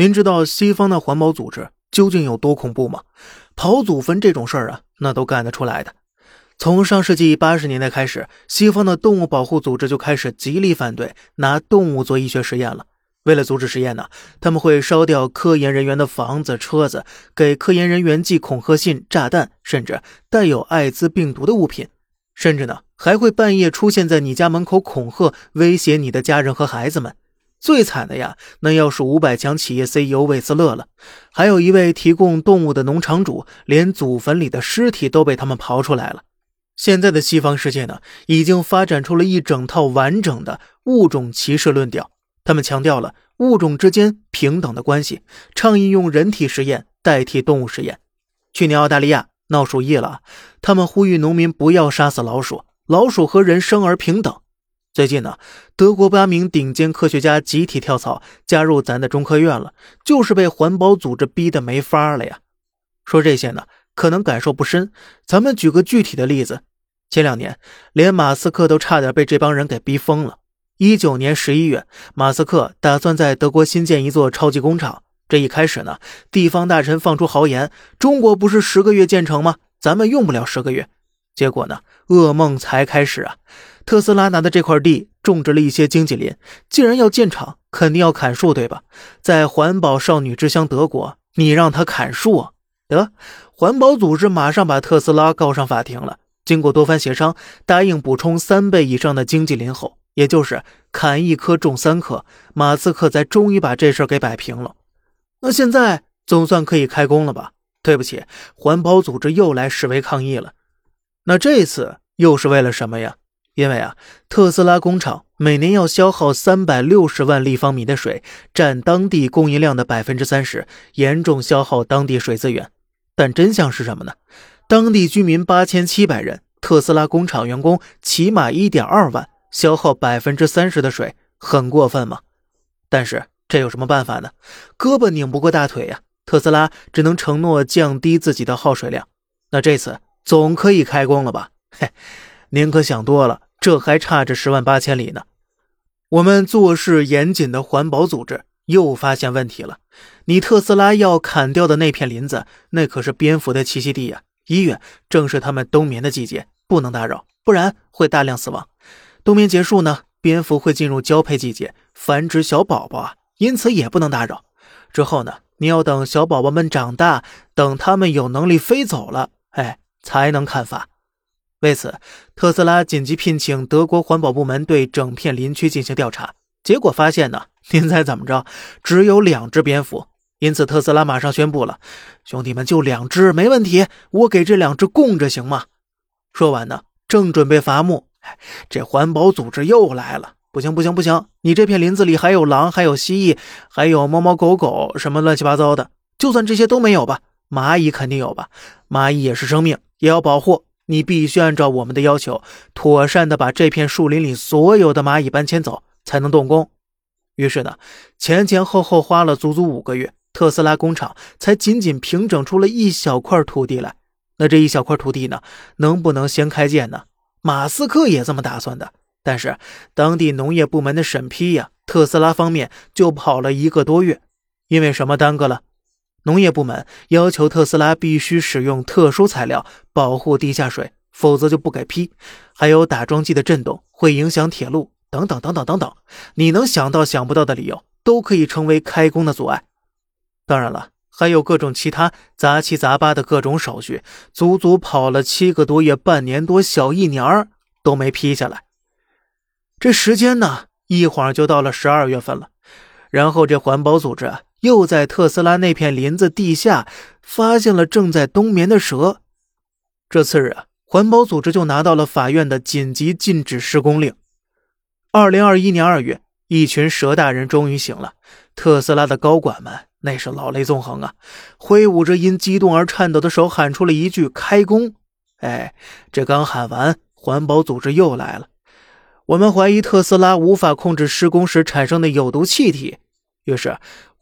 您知道西方的环保组织究竟有多恐怖吗？刨祖坟这种事儿啊，那都干得出来的。从上世纪八十年代开始，西方的动物保护组织就开始极力反对拿动物做医学实验了。为了阻止实验呢，他们会烧掉科研人员的房子、车子，给科研人员寄恐吓信、炸弹，甚至带有艾滋病毒的物品，甚至呢，还会半夜出现在你家门口恐吓、威胁你的家人和孩子们。最惨的呀，那要数五百强企业 CEO 魏斯勒了，还有一位提供动物的农场主，连祖坟里的尸体都被他们刨出来了。现在的西方世界呢，已经发展出了一整套完整的物种歧视论调，他们强调了物种之间平等的关系，倡议用人体实验代替动物实验。去年澳大利亚闹鼠疫了，他们呼吁农民不要杀死老鼠，老鼠和人生而平等。最近呢，德国八名顶尖科学家集体跳槽加入咱的中科院了，就是被环保组织逼得没法了呀。说这些呢，可能感受不深，咱们举个具体的例子。前两年，连马斯克都差点被这帮人给逼疯了。一九年十一月，马斯克打算在德国新建一座超级工厂。这一开始呢，地方大臣放出豪言：“中国不是十个月建成吗？咱们用不了十个月。”结果呢，噩梦才开始啊！特斯拉拿的这块地种植了一些经济林，既然要建厂，肯定要砍树，对吧？在环保少女之乡德国，你让他砍树，啊得环保组织马上把特斯拉告上法庭了。经过多番协商，答应补充三倍以上的经济林后，也就是砍一棵种三棵，马斯克才终于把这事给摆平了。那现在总算可以开工了吧？对不起，环保组织又来示威抗议了。那这次又是为了什么呀？因为啊，特斯拉工厂每年要消耗三百六十万立方米的水，占当地供应量的百分之三十，严重消耗当地水资源。但真相是什么呢？当地居民八千七百人，特斯拉工厂员工起码一点二万，消耗百分之三十的水，很过分吗？但是这有什么办法呢？胳膊拧不过大腿呀，特斯拉只能承诺降低自己的耗水量。那这次总可以开工了吧？嘿。您可想多了，这还差着十万八千里呢。我们做事严谨的环保组织又发现问题了。你特斯拉要砍掉的那片林子，那可是蝙蝠的栖息地呀！一月正是它们冬眠的季节，不能打扰，不然会大量死亡。冬眠结束呢，蝙蝠会进入交配季节，繁殖小宝宝啊，因此也不能打扰。之后呢，你要等小宝宝们长大，等他们有能力飞走了，哎，才能砍伐。为此，特斯拉紧急聘请德国环保部门对整片林区进行调查。结果发现呢，您猜怎么着？只有两只蝙蝠。因此，特斯拉马上宣布了：“兄弟们，就两只没问题，我给这两只供着行吗？”说完呢，正准备伐木，这环保组织又来了：“不行，不行，不行！你这片林子里还有狼，还有蜥蜴，还有猫猫狗狗，什么乱七八糟的。就算这些都没有吧，蚂蚁肯定有吧？蚂蚁也是生命，也要保护。”你必须按照我们的要求，妥善的把这片树林里所有的蚂蚁搬迁走，才能动工。于是呢，前前后后花了足足五个月，特斯拉工厂才仅仅平整出了一小块土地来。那这一小块土地呢，能不能先开建呢？马斯克也这么打算的，但是当地农业部门的审批呀，特斯拉方面就跑了一个多月，因为什么耽搁了？农业部门要求特斯拉必须使用特殊材料保护地下水，否则就不给批。还有打桩机的震动会影响铁路，等等等等等等。你能想到想不到的理由，都可以成为开工的阻碍。当然了，还有各种其他杂七杂八的各种手续，足足跑了七个多月，半年多，小一年儿都没批下来。这时间呢，一晃就到了十二月份了。然后这环保组织。啊又在特斯拉那片林子地下发现了正在冬眠的蛇，这次啊，环保组织就拿到了法院的紧急禁止施工令。二零二一年二月，一群蛇大人终于醒了，特斯拉的高管们那是老泪纵横啊，挥舞着因激动而颤抖的手，喊出了一句“开工”。哎，这刚喊完，环保组织又来了，我们怀疑特斯拉无法控制施工时产生的有毒气体，于是。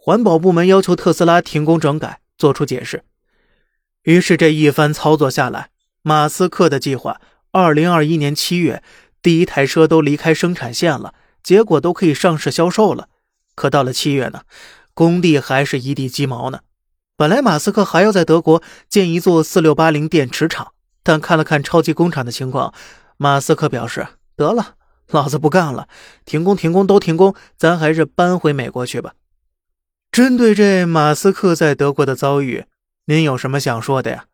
环保部门要求特斯拉停工整改，做出解释。于是这一番操作下来，马斯克的计划，二零二一年七月第一台车都离开生产线了，结果都可以上市销售了。可到了七月呢，工地还是一地鸡毛呢。本来马斯克还要在德国建一座四六八零电池厂，但看了看超级工厂的情况，马斯克表示：“得了，老子不干了，停工停工都停工，咱还是搬回美国去吧。”针对这马斯克在德国的遭遇，您有什么想说的呀？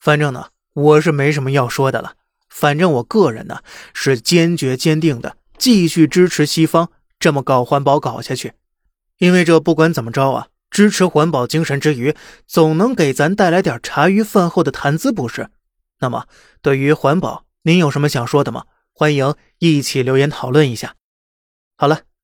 反正呢，我是没什么要说的了。反正我个人呢，是坚决坚定的继续支持西方这么搞环保搞下去，因为这不管怎么着啊，支持环保精神之余，总能给咱带来点茶余饭后的谈资，不是？那么，对于环保，您有什么想说的吗？欢迎一起留言讨论一下。好了。